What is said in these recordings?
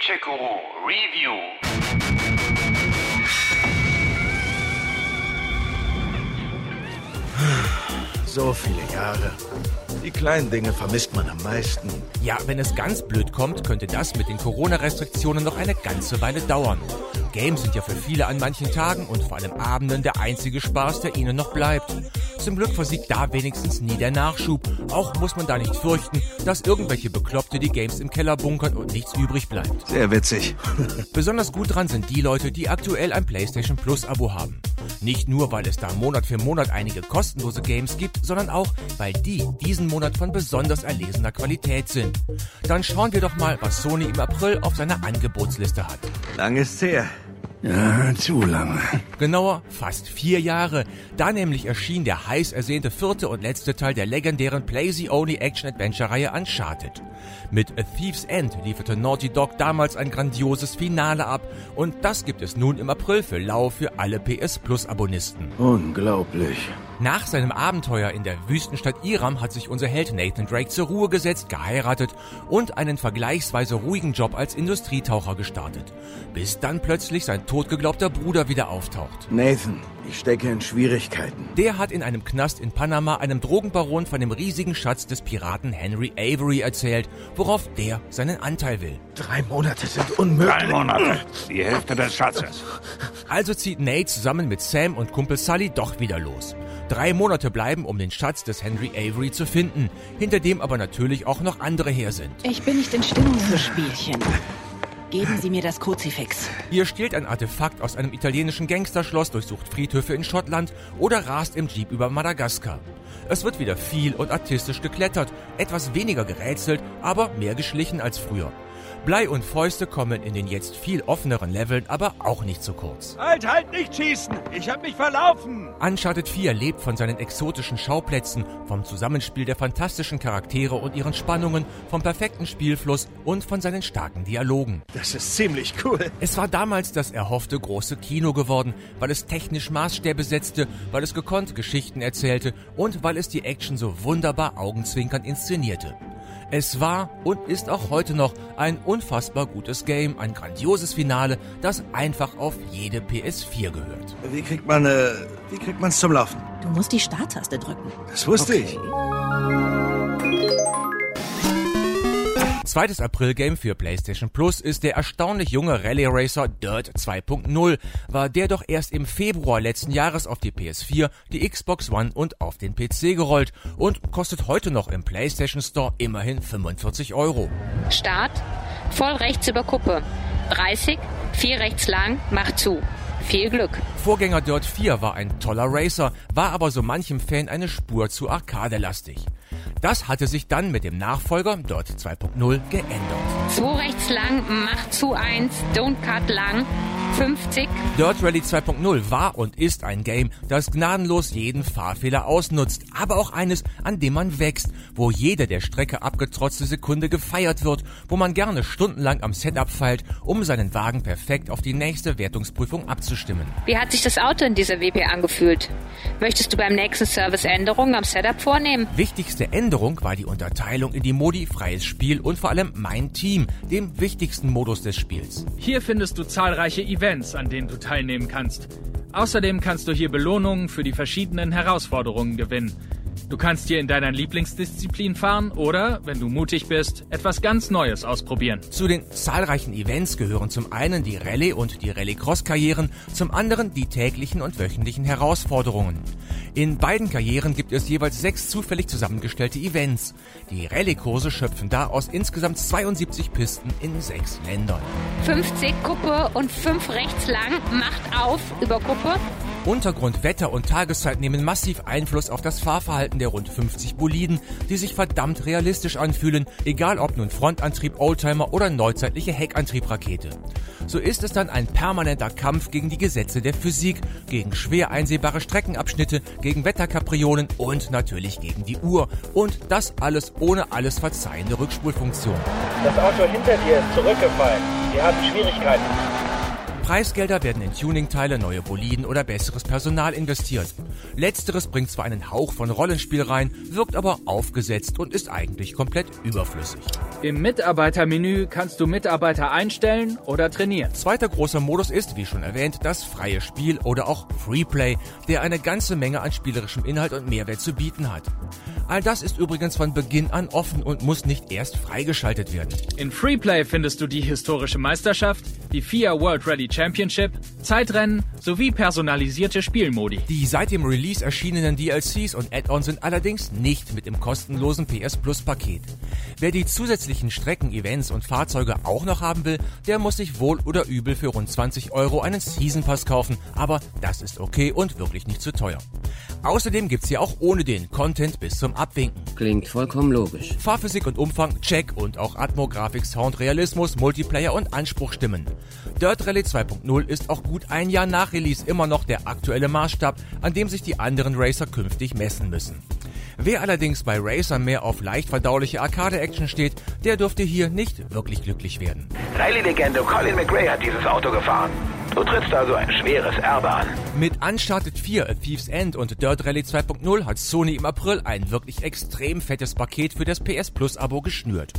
Gencheck-Guru Review. So viele Jahre. Die kleinen Dinge vermisst man am meisten. Ja, wenn es ganz blöd kommt, könnte das mit den Corona-Restriktionen noch eine ganze Weile dauern. Games sind ja für viele an manchen Tagen und vor allem Abenden der einzige Spaß, der ihnen noch bleibt. Zum Glück versiegt da wenigstens nie der Nachschub. Auch muss man da nicht fürchten, dass irgendwelche Bekloppte die Games im Keller bunkern und nichts übrig bleibt. Sehr witzig. Besonders gut dran sind die Leute, die aktuell ein PlayStation Plus Abo haben. Nicht nur, weil es da Monat für Monat einige kostenlose Games gibt, sondern auch, weil die diesen Monat von besonders erlesener Qualität sind. Dann schauen wir doch mal, was Sony im April auf seiner Angebotsliste hat. Lang ist's her. Ja, zu lange. Genauer fast vier Jahre. Da nämlich erschien der heiß ersehnte vierte und letzte Teil der legendären Playsy-Only Action-Adventure-Reihe Uncharted. Mit A Thief's End lieferte Naughty Dog damals ein grandioses Finale ab und das gibt es nun im April für lau für alle PS Plus Abonnisten. Unglaublich. Nach seinem Abenteuer in der Wüstenstadt Iram hat sich unser Held Nathan Drake zur Ruhe gesetzt, geheiratet und einen vergleichsweise ruhigen Job als Industrietaucher gestartet. Bis dann plötzlich sein totgeglaubter Bruder wieder auftaucht. Nathan, ich stecke in Schwierigkeiten. Der hat in einem Knast in Panama einem Drogenbaron von dem riesigen Schatz des Piraten Henry Avery erzählt, worauf der seinen Anteil will. Drei Monate sind unmöglich. Drei Monate. Die Hälfte des Schatzes. Also zieht Nate zusammen mit Sam und Kumpel Sully doch wieder los. Drei Monate bleiben, um den Schatz des Henry Avery zu finden, hinter dem aber natürlich auch noch andere her sind. Ich bin nicht in Stimmung für Spielchen. Geben Sie mir das Kruzifix. Ihr stiehlt ein Artefakt aus einem italienischen Gangsterschloss, durchsucht Friedhöfe in Schottland oder rast im Jeep über Madagaskar. Es wird wieder viel und artistisch geklettert, etwas weniger gerätselt, aber mehr geschlichen als früher. Blei und Fäuste kommen in den jetzt viel offeneren Leveln aber auch nicht zu kurz. Halt, halt, nicht schießen! Ich hab mich verlaufen! Uncharted 4 lebt von seinen exotischen Schauplätzen, vom Zusammenspiel der fantastischen Charaktere und ihren Spannungen, vom perfekten Spielfluss und von seinen starken Dialogen. Das ist ziemlich cool. Es war damals das erhoffte große Kino geworden, weil es technisch Maßstäbe setzte, weil es gekonnt Geschichten erzählte und weil es die Action so wunderbar augenzwinkernd inszenierte. Es war und ist auch heute noch ein unfassbar gutes Game, ein grandioses Finale, das einfach auf jede PS4 gehört. Wie kriegt man, äh, wie kriegt man's zum Laufen? Du musst die Starttaste drücken. Das wusste ich. Zweites April-Game für PlayStation Plus ist der erstaunlich junge Rally Racer Dirt 2.0. War der doch erst im Februar letzten Jahres auf die PS4, die Xbox One und auf den PC gerollt und kostet heute noch im PlayStation Store immerhin 45 Euro. Start, voll rechts über Kuppe. 30, 4 rechts lang, macht zu. Viel Glück. Vorgänger Dirt 4 war ein toller Racer, war aber so manchem Fan eine Spur zu arkadelastig. Das hatte sich dann mit dem Nachfolger Dirt 2.0 geändert. 2 rechts lang, macht zu 1, don't cut lang. 50, Dirt Rally 2.0 war und ist ein Game, das gnadenlos jeden Fahrfehler ausnutzt, aber auch eines, an dem man wächst, wo jede der Strecke abgetrotzte Sekunde gefeiert wird, wo man gerne stundenlang am Setup feilt, um seinen Wagen perfekt auf die nächste Wertungsprüfung abzustimmen. wie hat sich das Auto in dieser WP angefühlt? Möchtest du beim nächsten Service Änderungen am Setup vornehmen? Wichtigste Änderung war die Unterteilung in die Modi freies Spiel und vor allem mein Team, dem wichtigsten Modus des Spiels. Hier findest du zahlreiche Events, an denen du teilnehmen kannst. Außerdem kannst du hier Belohnungen für die verschiedenen Herausforderungen gewinnen. Du kannst hier in deiner Lieblingsdisziplin fahren oder, wenn du mutig bist, etwas ganz Neues ausprobieren. Zu den zahlreichen Events gehören zum einen die Rallye- und die Rallycross-Karrieren, zum anderen die täglichen und wöchentlichen Herausforderungen. In beiden Karrieren gibt es jeweils sechs zufällig zusammengestellte Events. Die Rallye-Kurse schöpfen da aus insgesamt 72 Pisten in sechs Ländern. 50 Kuppe und 5 rechts lang, macht auf über Kuppe. Untergrund, Wetter und Tageszeit nehmen massiv Einfluss auf das Fahrverhalten der rund 50 Boliden, die sich verdammt realistisch anfühlen, egal ob nun Frontantrieb, Oldtimer oder neuzeitliche Heckantriebrakete. So ist es dann ein permanenter Kampf gegen die Gesetze der Physik, gegen schwer einsehbare Streckenabschnitte, gegen Wetterkapriolen und natürlich gegen die Uhr. Und das alles ohne alles verzeihende Rückspulfunktion. Das Auto hinter dir ist zurückgefallen. Wir haben Schwierigkeiten. Preisgelder werden in Tuningteile, neue Boliden oder besseres Personal investiert. Letzteres bringt zwar einen Hauch von Rollenspiel rein, wirkt aber aufgesetzt und ist eigentlich komplett überflüssig. Im Mitarbeitermenü kannst du Mitarbeiter einstellen oder trainieren. Zweiter großer Modus ist, wie schon erwähnt, das freie Spiel oder auch Freeplay, der eine ganze Menge an spielerischem Inhalt und Mehrwert zu bieten hat. All das ist übrigens von Beginn an offen und muss nicht erst freigeschaltet werden. In Freeplay findest du die historische Meisterschaft, die FIA World Rally Championship, Zeitrennen sowie personalisierte Spielmodi. Die seit dem Release erschienenen DLCs und Add-ons sind allerdings nicht mit im kostenlosen PS Plus Paket. Wer die zusätzlichen Strecken, Events und Fahrzeuge auch noch haben will, der muss sich wohl oder übel für rund 20 Euro einen Season Pass kaufen, aber das ist okay und wirklich nicht zu teuer. Außerdem gibt's hier auch ohne den Content bis zum Abwinken. Klingt vollkommen logisch. Fahrphysik und Umfang, Check und auch Atmo, Grafik, Sound, Realismus, Multiplayer und Anspruch stimmen. Dirt Rally 2.0 ist auch gut ein Jahr nach Release immer noch der aktuelle Maßstab, an dem sich die anderen Racer künftig messen müssen. Wer allerdings bei Racer mehr auf leicht verdauliche Arcade-Action steht, der dürfte hier nicht wirklich glücklich werden. Rallye-Legende Colin McRae hat dieses Auto gefahren. Du trittst also ein schweres Erbe an. Mit Uncharted 4, A Thief's End und Dirt Rally 2.0 hat Sony im April ein wirklich extrem fettes Paket für das PS Plus Abo geschnürt.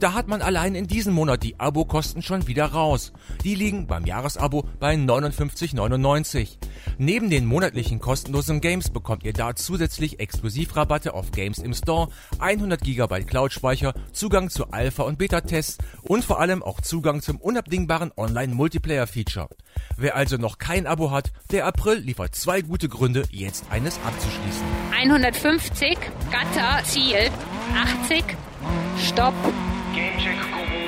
Da hat man allein in diesem Monat die Abokosten schon wieder raus. Die liegen beim Jahresabo bei 59,99. Neben den monatlichen kostenlosen Games bekommt ihr da zusätzlich Exklusivrabatte auf Games im Store, 100 GB Cloud-Speicher, Zugang zu Alpha- und Beta-Tests und vor allem auch Zugang zum unabdingbaren Online-Multiplayer-Feature. Wer also noch kein Abo hat, der April liefert zwei gute Gründe, jetzt eines abzuschließen. 150, Gatter, Ziel, 80, Stopp. Gamecheck Guru